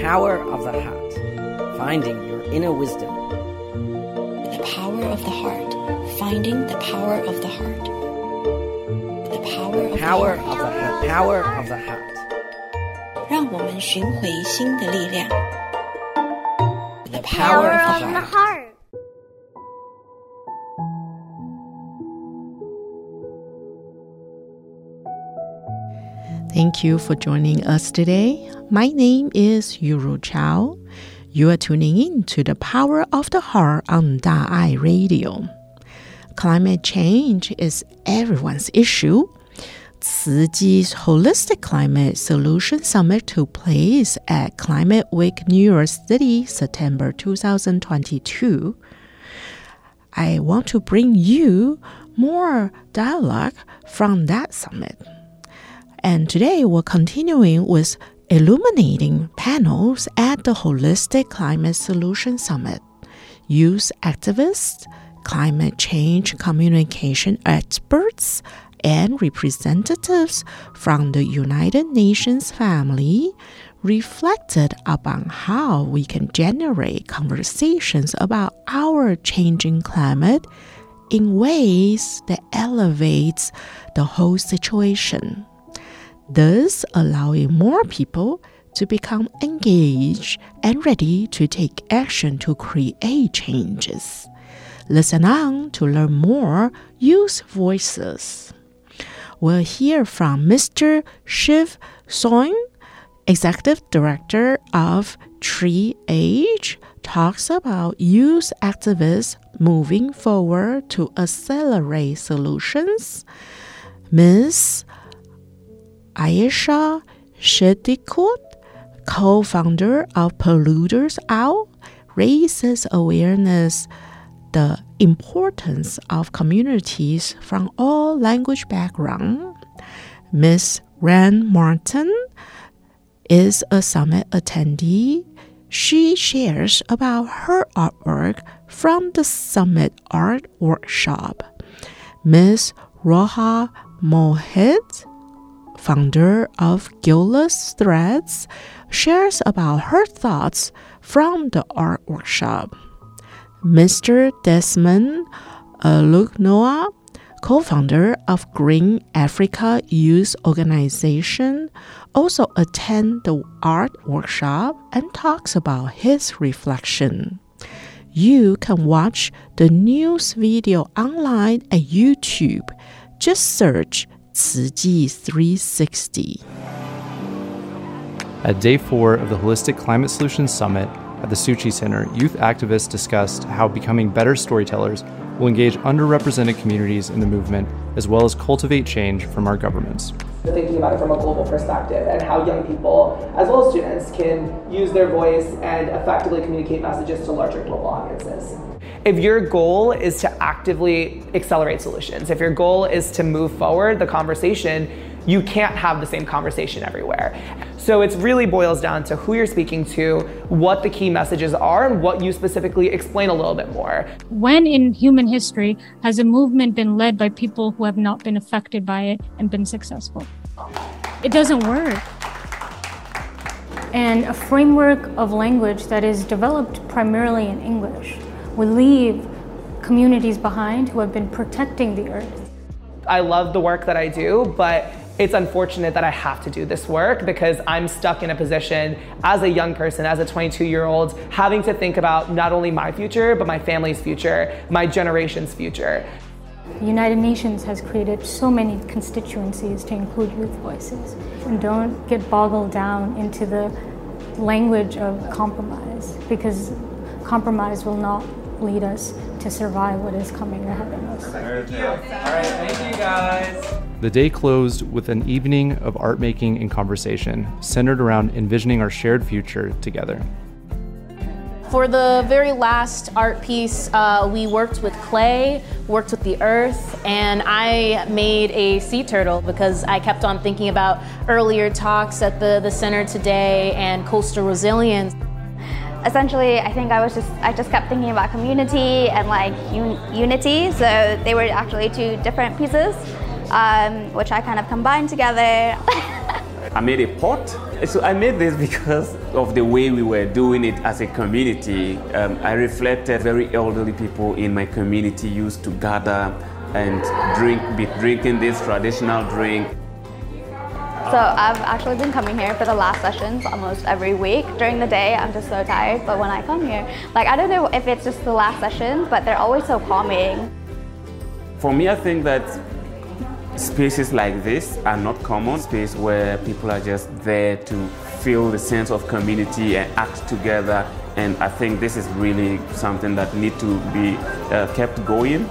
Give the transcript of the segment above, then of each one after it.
Power of the Heart Finding Your Inner Wisdom. The Power of the Heart Finding the Power of the Heart. The Power of Power the of Heart. the Heart. Power of the Heart. 让我们寻回心的力量。The Power Power of of the the Heart. Thank you for joining us today. My name is Yuru Chao. You are tuning in to the Power of the Heart on Da'ai Radio. Climate change is everyone's issue. Tzu Chi's Holistic Climate Solution Summit took place at Climate Week New York City, September 2022. I want to bring you more dialogue from that summit. And today we're continuing with illuminating panels at the Holistic Climate Solution Summit. Youth activists, climate change communication experts, and representatives from the United Nations family reflected upon how we can generate conversations about our changing climate in ways that elevates the whole situation thus allowing more people to become engaged and ready to take action to create changes. Listen on to learn more youth voices. We'll hear from Mr. Shiv Soin, Executive Director of Tree Age, talks about youth activists moving forward to accelerate solutions. Ms. Ayesha Shetikut, co founder of Polluters Out, raises awareness the importance of communities from all language background. Miss Ran Martin is a summit attendee. She shares about her artwork from the summit art workshop. Miss Roha Mohit founder of Gillis Threads, shares about her thoughts from the art workshop. Mr. Desmond Lugnoa, co founder of Green Africa Youth Organization, also attend the art workshop and talks about his reflection. You can watch the news video online at YouTube. Just search 慈济 360. At day four of the Holistic Climate Solutions Summit at the Tzu Chi Center, youth activists discussed how becoming better storytellers will engage underrepresented communities in the movement as well as cultivate change from our governments. thinking about it from a global perspective and how young people, as well as students, can use their voice and effectively communicate messages to larger global audiences. If your goal is to actively accelerate solutions, if your goal is to move forward the conversation, you can't have the same conversation everywhere. So it really boils down to who you're speaking to, what the key messages are, and what you specifically explain a little bit more. When in human history has a movement been led by people who have not been affected by it and been successful? It doesn't work. And a framework of language that is developed primarily in English would leave communities behind who have been protecting the earth. I love the work that I do, but it's unfortunate that I have to do this work because I'm stuck in a position as a young person, as a 22 year old, having to think about not only my future, but my family's future, my generation's future. The United Nations has created so many constituencies to include youth voices. And don't get boggled down into the language of compromise because compromise will not lead us to survive what is coming ahead of us. All right, thank you guys. The day closed with an evening of art making and conversation centered around envisioning our shared future together. For the very last art piece, uh, we worked with clay, worked with the earth, and I made a sea turtle because I kept on thinking about earlier talks at the, the center today and coastal resilience. Essentially i think i was just i just kept thinking about community and like un- unity so they were actually two different pieces um, which i kind of combined together I made a pot. So I made this because of the way we were doing it as a community. Um, I reflected very elderly people in my community used to gather and drink, be drinking this traditional drink. So I've actually been coming here for the last sessions almost every week. During the day, I'm just so tired, but when I come here, like I don't know if it's just the last sessions, but they're always so calming. For me, I think that spaces like this are not common. Space where people are just there to feel the sense of community and act together. And I think this is really something that need to be uh, kept going.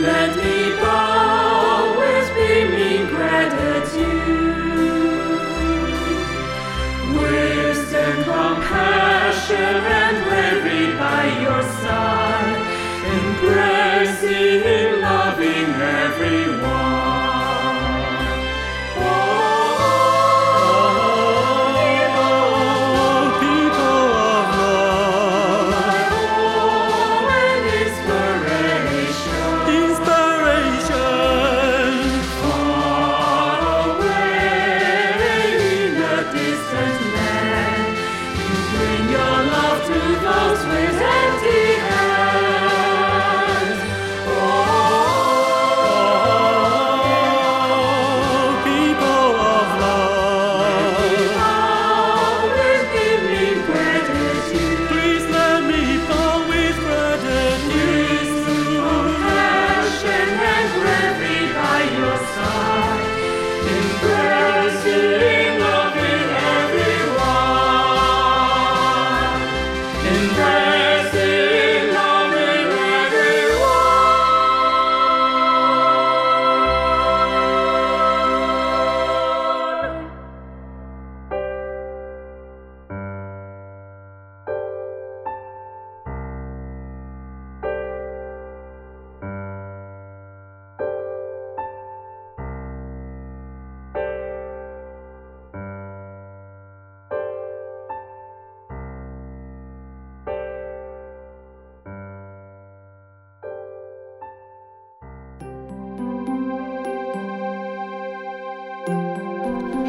Let me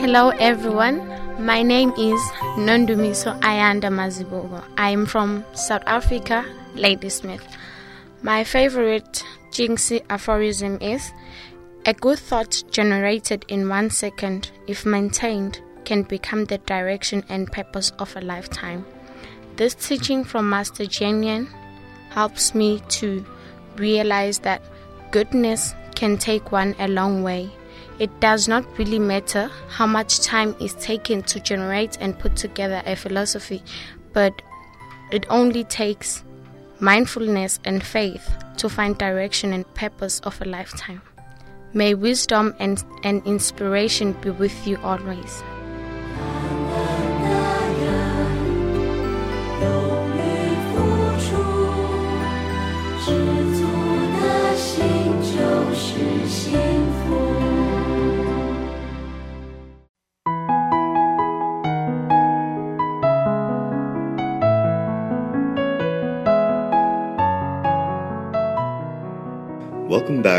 Hello everyone. My name is Nondumiso Ayanda Mazibogo. I am from South Africa, Ladysmith. My favorite Jing Si aphorism is A good thought generated in one second, if maintained, can become the direction and purpose of a lifetime. This teaching from Master Jian helps me to realize that goodness can take one a long way. It does not really matter how much time is taken to generate and put together a philosophy, but it only takes mindfulness and faith to find direction and purpose of a lifetime. May wisdom and, and inspiration be with you always.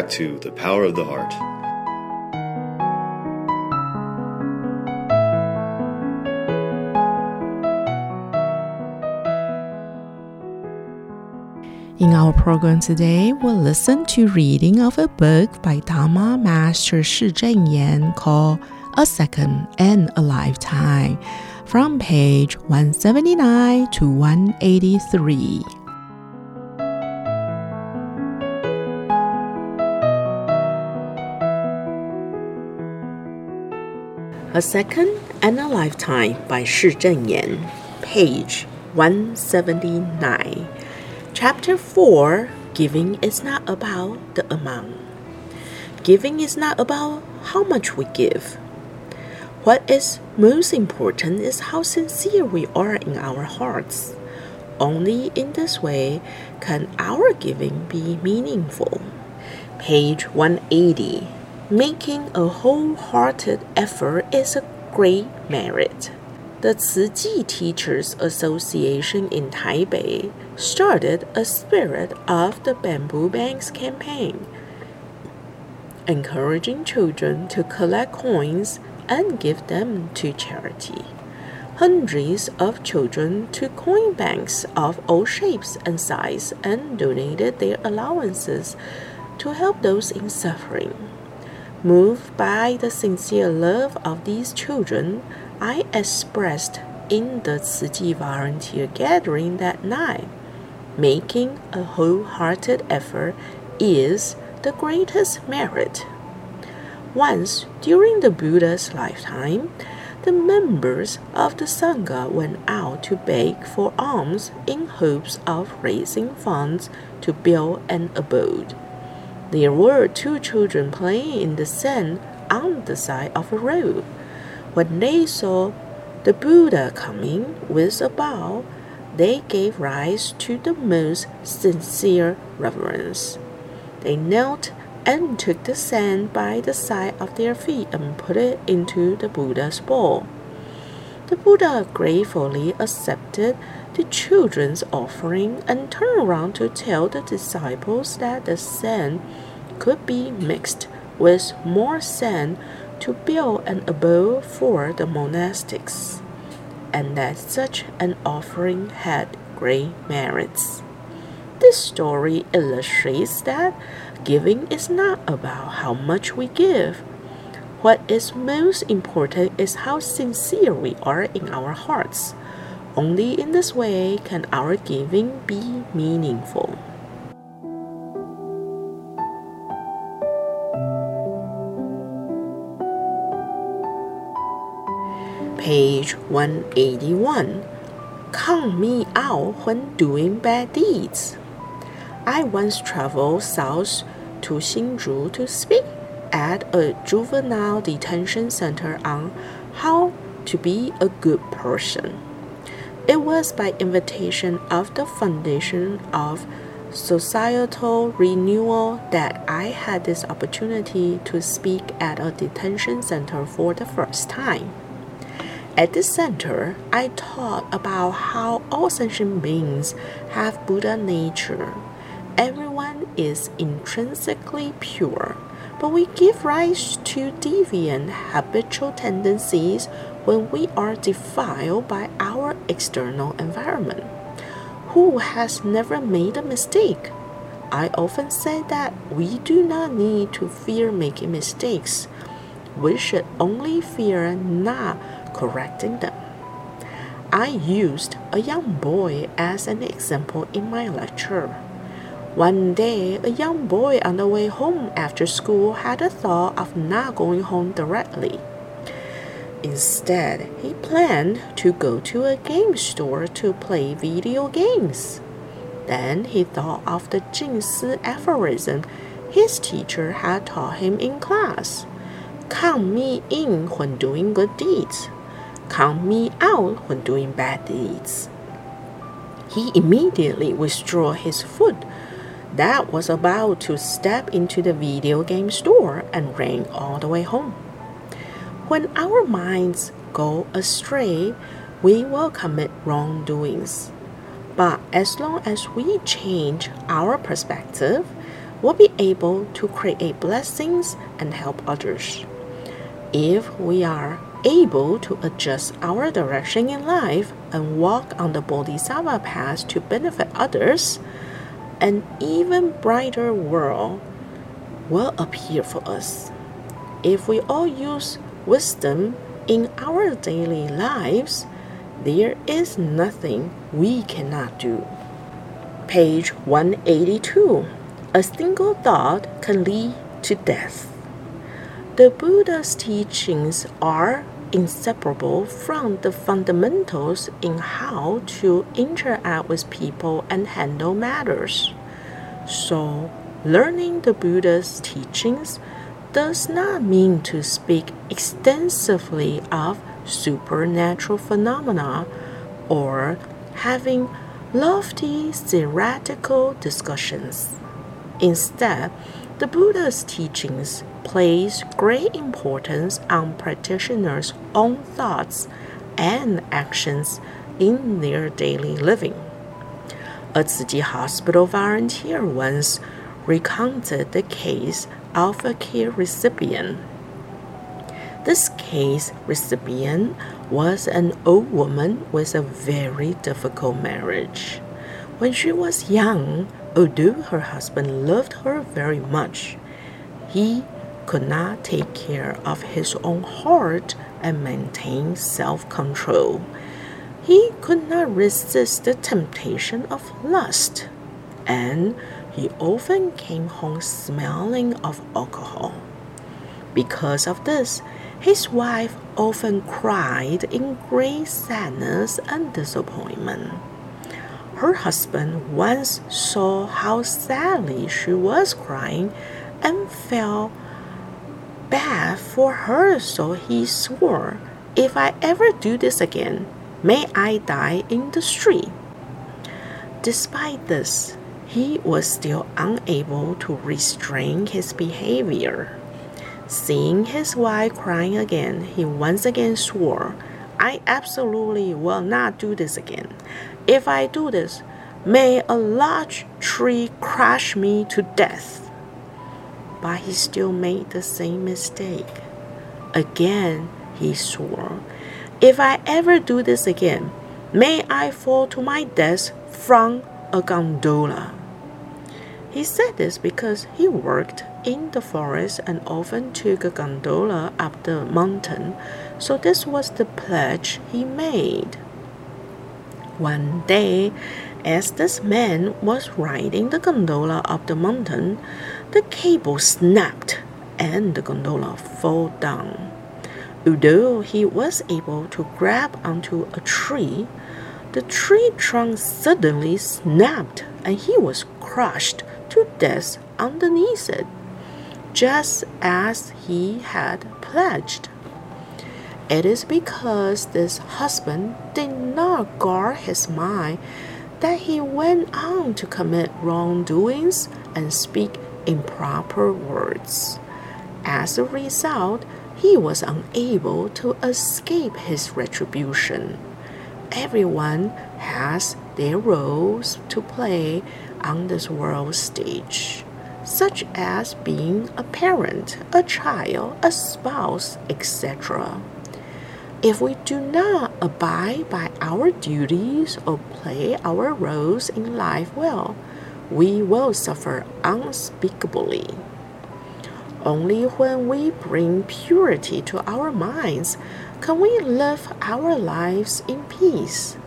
Back to The Power of the Heart. In our program today, we'll listen to reading of a book by Dharma Master Shi Zhenyan called A Second and a Lifetime from page 179 to 183. A Second and a Lifetime by Shi Zhenyan, page 179. Chapter 4 Giving is not about the amount. Giving is not about how much we give. What is most important is how sincere we are in our hearts. Only in this way can our giving be meaningful. Page 180. Making a wholehearted effort is a great merit. The Tzu Chi Teachers Association in Taipei started a spirit of the Bamboo Banks campaign, encouraging children to collect coins and give them to charity. Hundreds of children took coin banks of all shapes and sizes and donated their allowances to help those in suffering. Moved by the sincere love of these children, I expressed in the Tzu Chi volunteer gathering that night. Making a wholehearted effort is the greatest merit. Once during the Buddha's lifetime, the members of the Sangha went out to beg for alms in hopes of raising funds to build an abode. There were two children playing in the sand on the side of a road. When they saw the Buddha coming with a bow, they gave rise to the most sincere reverence. They knelt and took the sand by the side of their feet and put it into the Buddha's bowl. The Buddha gratefully accepted the children's offering and turned around to tell the disciples that the sand could be mixed with more sand to build an abode for the monastics, and that such an offering had great merits. This story illustrates that giving is not about how much we give. What is most important is how sincere we are in our hearts. Only in this way can our giving be meaningful. Page 181. Count me out when doing bad deeds. I once traveled south to Hsinchu to speak at a juvenile detention center on how to be a good person. It was by invitation of the Foundation of Societal Renewal that I had this opportunity to speak at a detention center for the first time. At this center, I taught about how all sentient beings have Buddha nature. Everyone is intrinsically pure, but we give rise to deviant habitual tendencies when we are defiled by our external environment. Who has never made a mistake? I often say that we do not need to fear making mistakes. We should only fear not correcting them. I used a young boy as an example in my lecture. One day, a young boy on the way home after school had a thought of not going home directly. Instead, he planned to go to a game store to play video games. Then he thought of the Jingsi aphorism his teacher had taught him in class Count me in when doing good deeds, count me out when doing bad deeds. He immediately withdrew his foot that was about to step into the video game store and ran all the way home. When our minds go astray, we will commit wrongdoings. But as long as we change our perspective, we'll be able to create blessings and help others. If we are able to adjust our direction in life and walk on the Bodhisattva path to benefit others, an even brighter world will appear for us. If we all use wisdom in our daily lives, there is nothing we cannot do. Page 182. A single thought can lead to death. The Buddha's teachings are inseparable from the fundamentals in how to interact with people and handle matters. So, learning the Buddha's teachings does not mean to speak extensively of supernatural phenomena or having lofty theoretical discussions. Instead, the Buddha's teachings place great importance on practitioners' own thoughts and actions in their daily living. A Tzu hospital volunteer once recounted the case of a care recipient. This case recipient was an old woman with a very difficult marriage. When she was young, although her husband loved her very much, he could not take care of his own heart and maintain self control. He could not resist the temptation of lust, and he often came home smelling of alcohol. Because of this, his wife often cried in great sadness and disappointment. Her husband once saw how sadly she was crying and felt bad for her, so he swore, If I ever do this again, may I die in the street. Despite this, he was still unable to restrain his behavior. Seeing his wife crying again, he once again swore, I absolutely will not do this again. If I do this, may a large tree crush me to death. But he still made the same mistake. Again, he swore, If I ever do this again, may I fall to my death from a gondola. He said this because he worked in the forest and often took a gondola up the mountain, so this was the pledge he made. One day, as this man was riding the gondola up the mountain, cable snapped and the gondola fell down. Although he was able to grab onto a tree, the tree trunk suddenly snapped and he was crushed to death underneath it, just as he had pledged. It is because this husband did not guard his mind that he went on to commit wrongdoings and speak improper words. As a result, he was unable to escape his retribution. Everyone has their roles to play on this world stage. such as being a parent, a child, a spouse, etc. If we do not abide by our duties or play our roles in life well, we will suffer unspeakably. Only when we bring purity to our minds can we live our lives in peace.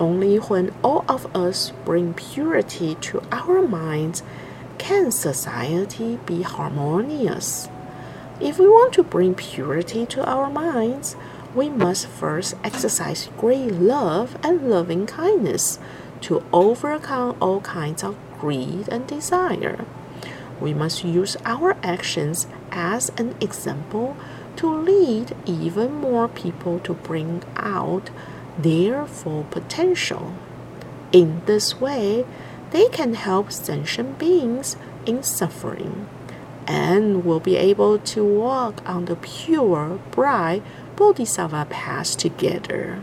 Only when all of us bring purity to our minds can society be harmonious. If we want to bring purity to our minds, we must first exercise great love and loving kindness to overcome all kinds of greed and desire. We must use our actions as an example to lead even more people to bring out their full potential. In this way, they can help sentient beings in suffering and will be able to walk on the pure, bright Bodhisattva path together.